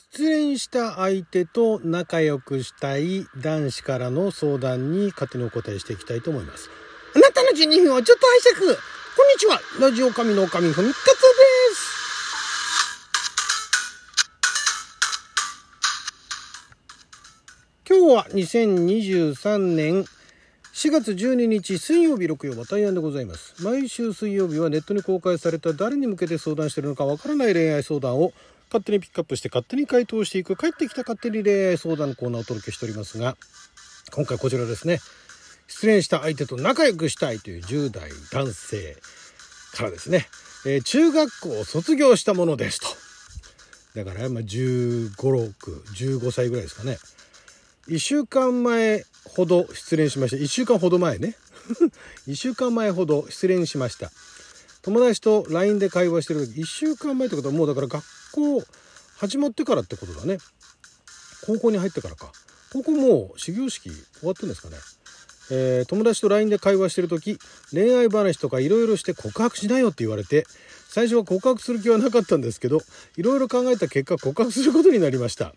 失恋した相手と仲良くしたい男子からの相談に勝手にお答えしていきたいと思います。あなたの12分をちょっと拝借こんにちはラジオ神の神ふみかつです今日は2023年4月12日水曜日6曜は大安でございます。毎週水曜日はネットに公開された誰に向けて相談しているのかわからない恋愛相談を勝手にピックアップして勝手に回答していく。帰ってきた勝手に恋愛相談コーナーをお届けしておりますが今回こちらですね。失恋した相手と仲良くしたいという10代男性からですね、えー、中学校を卒業したものですと。だからまあ1 5 6 15歳ぐらいですかね。1週間前ほど失恋しました。1週間ほど前ね。1週間前ほど失恋しました。友達と LINE で会話してる時1週間前ってことはもうだから学校始まってからってことだね。高校に入ってからか。高校もう始業式終わってんですかね。えー、友達と LINE で会話してる時恋愛話とかいろいろして告白しなよって言われて最初は告白する気はなかったんですけどいろいろ考えた結果告白することになりました。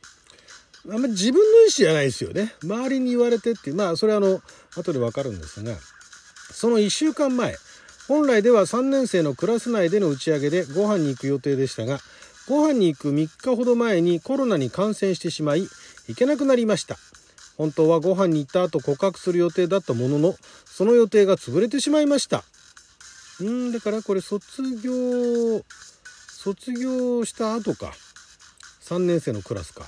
あんまり自分の意思じゃないですよね。周りに言われてっていう。まあそれはあの後でわかるんですがその1週間前本来では3年生のクラス内での打ち上げでご飯に行く予定でしたがご飯に行く3日ほど前にコロナに感染してしまい行けなくなりました。本当はご飯に行った後告白する予定だったもののその予定が潰れてしまいました。うんだからこれ卒業卒業した後か。3年生のクラスか。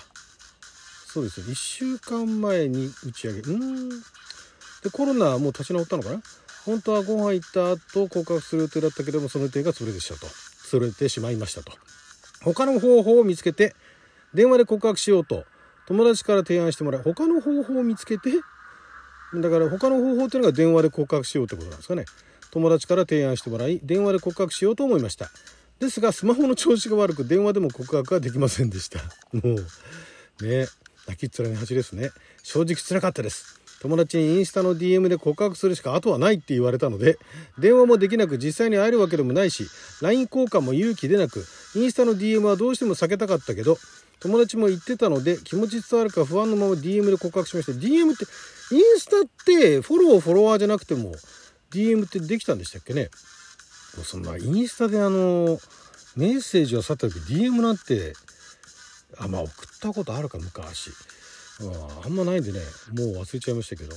そうですよ。1週間前に打ち上げ。うんでコロナはもう立ち直ったのかな？本当はご飯行った後告白する予定だったけどもその予定が潰れてしまったと。潰れてしまいましたと。他の方法を見つけて電話で告白しようと友達から提案してもらい他の方法を見つけてだから他の方法っていうのが電話で告白しようってことなんですかね。友達から提案してもらい電話で告白しようと思いました。ですがスマホの調子が悪く電話でも告白はできませんでした。もうね泣きっ面に恥ですね。正直辛かったです。友達にインスタの DM で告白するしか後はないって言われたので電話もできなく実際に会えるわけでもないし LINE 交換も勇気出なくインスタの DM はどうしても避けたかったけど友達も言ってたので気持ち伝わるか不安のまま DM で告白しました。DM ってインスタってフォローフォロワーじゃなくても DM ってできたんでしたっけね？そんなインスタであのメッセージを去った時 DM なんてあまあ送ったことあるか昔。あんまないんでね。もう忘れちゃいましたけど。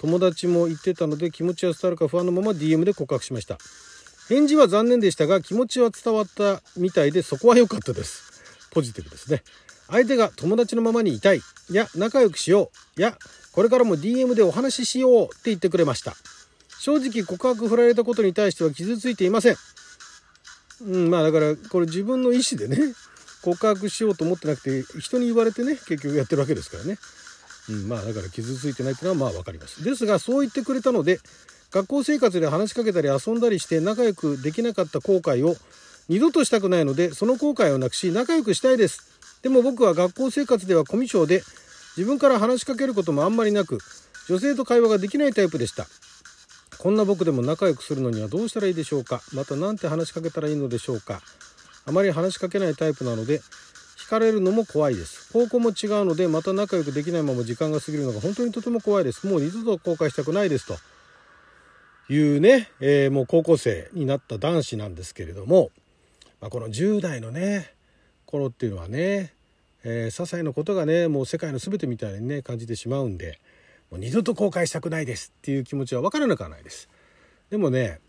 友達も言ってたので気持ちは伝わるか不安のまま DM で告白しました。返事は残念でしたが気持ちは伝わったみたいでそこは良かったです。ポジティブですね。相手が友達のままにいたい。いや仲良くしよう。いやこれからも DM でお話ししようって言ってくれました。正直告白振られたことに対しては傷ついていません。うんまあだからこれ自分の意思でね。告白しようと思ってなくて人に言われてね結局やってるわけですからね、うん、まあだから傷ついてないっていうのはまあ分かります。ですがそう言ってくれたので学校生活で話しかけたり遊んだりして仲良くできなかった後悔を二度としたくないのでその後悔をなくし仲良くしたいです。でも僕は学校生活ではコミュ障で自分から話しかけることもあんまりなく女性と会話ができないタイプでした。こんな僕でも仲良くするのにはどうしたらいいでしょうか。また何て話しかけたらいいのでしょうか。あまり話しかけないタイプなので惹かれるのも怖いです。高校も違うのでまた仲良くできないまま時間が過ぎるのが本当にとても怖いです。もう二度と後悔したくないです。というね、えー、もう高校生になった男子なんですけれども、まあ、この10代のね頃っていうのはね、えー、些細なことがねもう世界の全てみたいにね感じてしまうんでもう二度と後悔したくないですっていう気持ちは分からなくはないです。でもね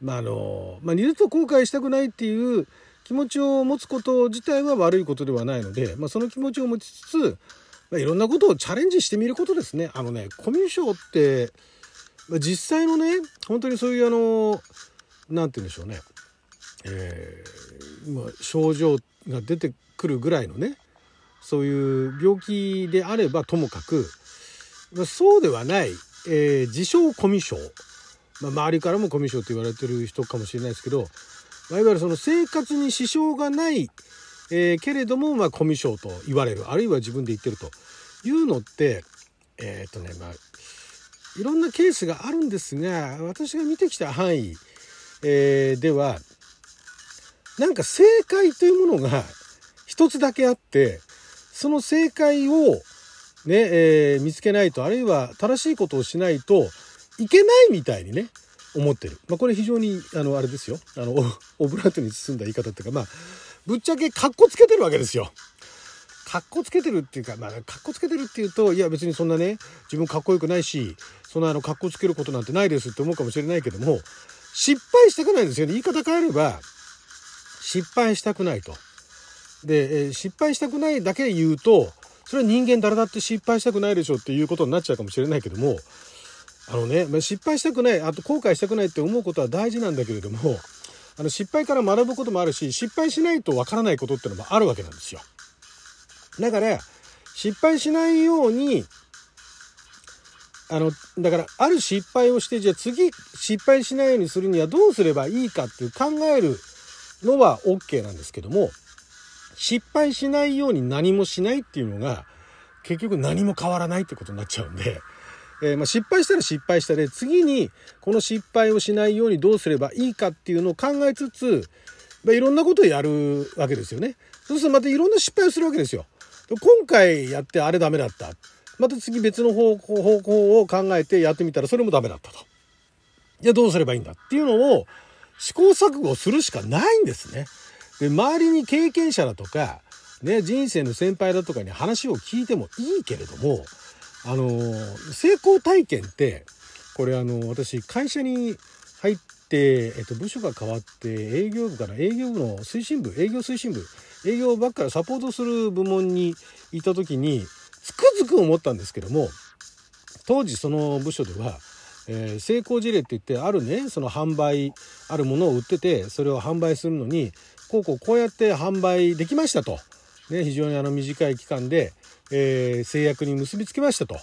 まああのまあ、二度と後悔したくないっていう気持ちを持つこと自体は悪いことではないので、まあ、その気持ちを持ちつつ、まあ、いろんなことをチャレンジしてみることですね。あのねコミュ障って、まあ、実際のね本当にそういうあの何て言うんでしょうね、えーまあ、症状が出てくるぐらいのねそういう病気であればともかく、まあ、そうではない、えー、自称コミュ障、まあ、周りからもコミュ障と言われてる人かもしれないですけどまあ、いわゆるその生活に支障がない、えー、けれども、まあ、コミュ障と言われるあるいは自分で言ってるというのってえっ、とねまあいろんなケースがあるんですが私が見てきた範囲、えー、ではなんか正解というものが一つだけあってその正解をね、えー、見つけないとあるいは正しいことをしないといけないみたいにね思ってる。まあ、これ非常にあのあれですよあのオブラートに包んだ言い方っていうかまあぶっちゃけかっこつけてるわけですよ。かっこつけてるっていうか、まあ、かっこつけてるっていうと、いや別にそんなね、自分かっこよくないし、そんなあの、かっこつけることなんてないですって思うかもしれないけども、失敗したくないんですよね。言い方変えれば、失敗したくないと。で、え失敗したくないだけ言うと、それは人間誰だって失敗したくないでしょっていうことになっちゃうかもしれないけども、あのね、失敗したくない、あと後悔したくないって思うことは大事なんだけれども、あの失敗から学ぶこともあるし、失敗しないとわからないことってのもあるわけなんですよ。だから、失敗しないように、あの、だから、ある失敗をして、じゃあ次失敗しないようにするにはどうすればいいかっていう考えるのは OK なんですけども、失敗しないように何もしないっていうのが、結局何も変わらないってことになっちゃうんで、えー、まあ、失敗したら失敗したで、次にこの失敗をしないようにどうすればいいかっていうのを考えつつ、まあ、いろんなことをやるわけですよね。そうするとまたいろんな失敗をするわけですよ。今回やってあれダメだった。また次別の方向を考えてやってみたらそれもダメだったと。じゃあどうすればいいんだっていうのを試行錯誤するしかないんですね。で、周りに経験者だとか、ね、人生の先輩だとかに話を聞いてもいいけれども、あの、成功体験って、これあの、私会社に入って、えっと、部署が変わって営業部から営業部の推進部、営業推進部、営業ばっかりサポートする部門にいた時につくづく思ったんですけども当時その部署では、えー、成功事例って言ってあるねその販売あるものを売っててそれを販売するのにこうこうこうやって販売できましたと、ね、非常にあの短い期間で、えー、制約に結びつけましたと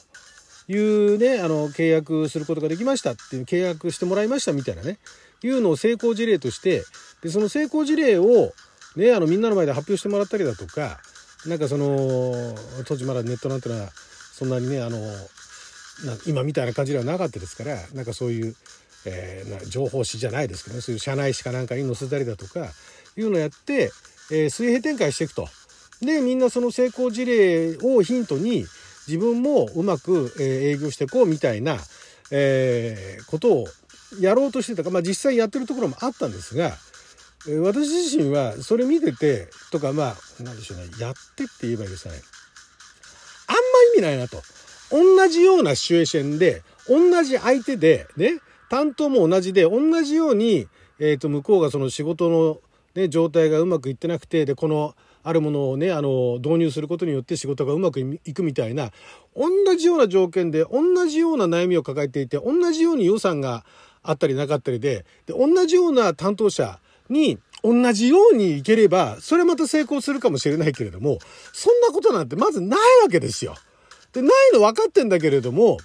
いうねあの契約することができましたっていう契約してもらいましたみたいなねいうのを成功事例としてでその成功事例をね、あのみんなの前で発表してもらったりだとかなんかその当時まだネットなんてのはそんなにねあの今みたいな感じではなかったですからなんかそういう、えー、情報誌じゃないですけどねそういう社内誌かなんかに載せたりだとかいうのをやって、えー、水平展開していくと。でみんなその成功事例をヒントに自分もうまく、え、営業していこうみたいな、えー、ことをやろうとしてたか、まあ、実際やってるところもあったんですが私自身はそれ見ててとかまあ何でしょうねやってって言えばいいですかね。あんま意味ないなと。同じようなシチュエーションで同じ相手でね担当も同じで同じように、えー、と向こうがその仕事の、ね、状態がうまくいってなくてでこのあるものをねあの導入することによって仕事がうまくいくみたいな同じような条件で同じような悩みを抱えていて同じように予算があったりなかったりでで同じような担当者に同じようにいければ、それまた成功するかもしれないけれども、そんなことなんてまずないわけですよ。で、ないの分かってんだけれども、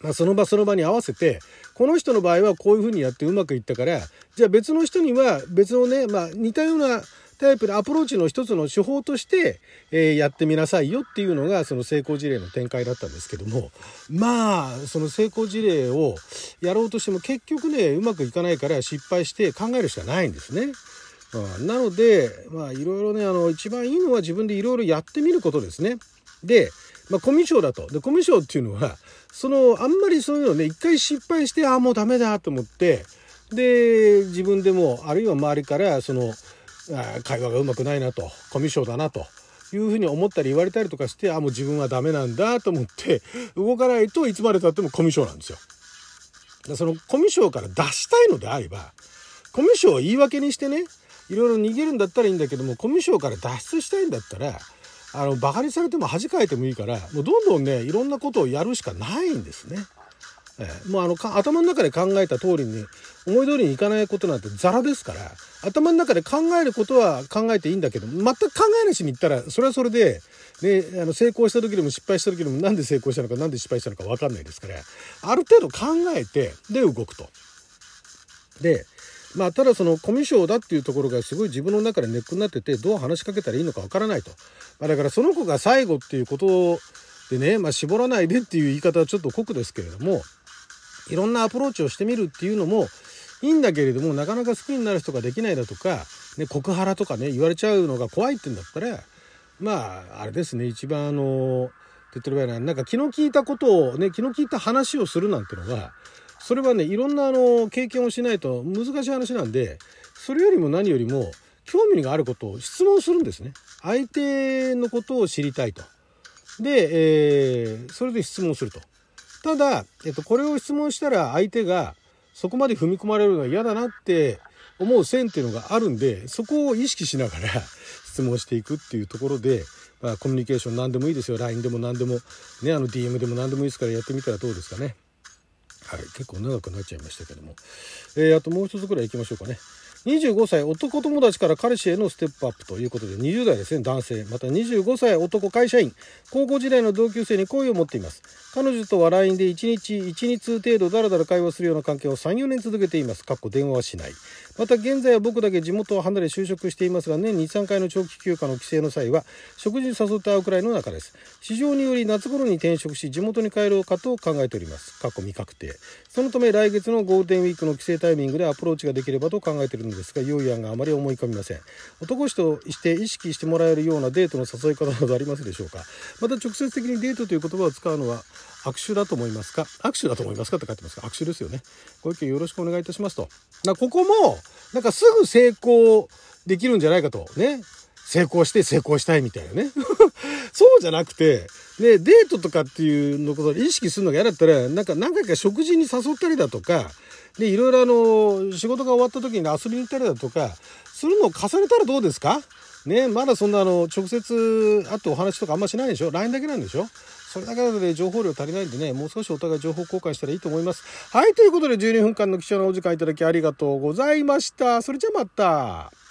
まあ、その場その場に合わせて、この人の場合はこういうふうにやってうまくいったから、じゃあ別の人には別のね、まあ似たようなタイプでアプローチの一つの手法として、えー、やってみなさいよっていうのがその成功事例の展開だったんですけどもまあその成功事例をやろうとしても結局ねうまくいかないから失敗して考えるしかないんですね。うん、なのでまあいろいろねあの一番いいのは自分でいろいろやってみることですね。で、まあ、コミュ障だと。でコミュ障っていうのはそのあんまりそういうのね一回失敗してああもうダメだと思ってで自分でもあるいは周りからその会話がうまくないなとコミュ障だなというふうに思ったり言われたりとかしてあもう自分はダメなんだと思って動かないといつまでたってもコミュ障なんですよ。そのコミュ障から脱したいのであればコミュ障を言い訳にしてねいろいろ逃げるんだったらいいんだけどもコミュ障から脱出したいんだったらあのバカにされても恥かいてもいいからもうどんどんねいろんなことをやるしかないんですね。えー、もうあのか頭の中で考えた通りに思い通りにいかないことなんてザラですから頭の中で考えることは考えていいんだけど全く考えなしに言ったらそれはそれで、ね、あの成功した時でも失敗した時でもなんで成功したのかなんで失敗したのか分かんないですからある程度考えてで動くと。でまあ、ただそのコミュ障だっていうところがすごい自分の中でネックになっててどう話しかけたらいいのかわからないと、まあ、だからその子が最後っていうことでね、まあ、絞らないでっていう言い方はちょっと酷ですけれどもいろんなアプローチをしてみるっていうのもいいんだけれどもなかなか好きになる人ができないだとか、ね、告ハラとかね言われちゃうのが怖いってんだったらまあ、あれですね、一番あの、手っ取り早いな、なんか気の利いたことをね、気の利いた話をするなんてのが、それはね、いろんなあの、経験をしないと難しい話なんで、それよりも何よりも、興味があることを質問するんですね。相手のことを知りたいと。で、えー、それで質問すると。ただ、えっと、これを質問したら相手がそこまで踏み込まれるのが嫌だなって思う線っていうのがあるんで、そこを意識しながら 質問していくっていうところで、まあ、コミュニケーション何でもいいですよ。LINE でも何でも、ね、あの DM でも何でもいいですからやってみたらどうですかね。はい、結構長くなっちゃいましたけども。えー、あともう一つぐらい行きましょうかね。25歳男友達から彼氏へのステップアップということで20代ですね男性また25歳男会社員高校時代の同級生に好意を持っています彼女とは LINE で1日12通程度だらだら会話するような関係を34年続けています。かっこ電話はしない。また現在は僕だけ地元を離れ就職していますが年23回の長期休暇の帰省の際は食事に誘って会うくらいの中です。市場により夏頃に転職し地元に帰ろうかと考えております。かっこ未確定。そのため来月のゴールデンウィークの帰省タイミングでアプローチができればと考えているのですが良い案があまり思い浮かびません。男子として意識してもらえるようなデートの誘い方などありますでしょうか。また直接的にデートという言葉を使うのは握手だと思いますか？握手だと思いますかって書いてますか？握手ですよね。ご意見よろしくお願いいたしますと。なここも、なんかすぐ成功できるんじゃないかと。ね。成功して成功したいみたいなね。そうじゃなくて、で、デートとかっていうのことを意識するのが嫌だったら、なんか何回か食事に誘ったりだとか、で、いろいろあの、仕事が終わった時に遊びに行ったりだとか、するのを重ねたらどうですか？ね、まだそんなあの、直接会ってお話とかあんましないでしょ ?LINE だけなんでしょ？それだけなので、情報量足りないんでね、もう少しお互い情報交換したらいいと思います。はい、ということで12分間の貴重なお時間いただきありがとうございました。それじゃあまた。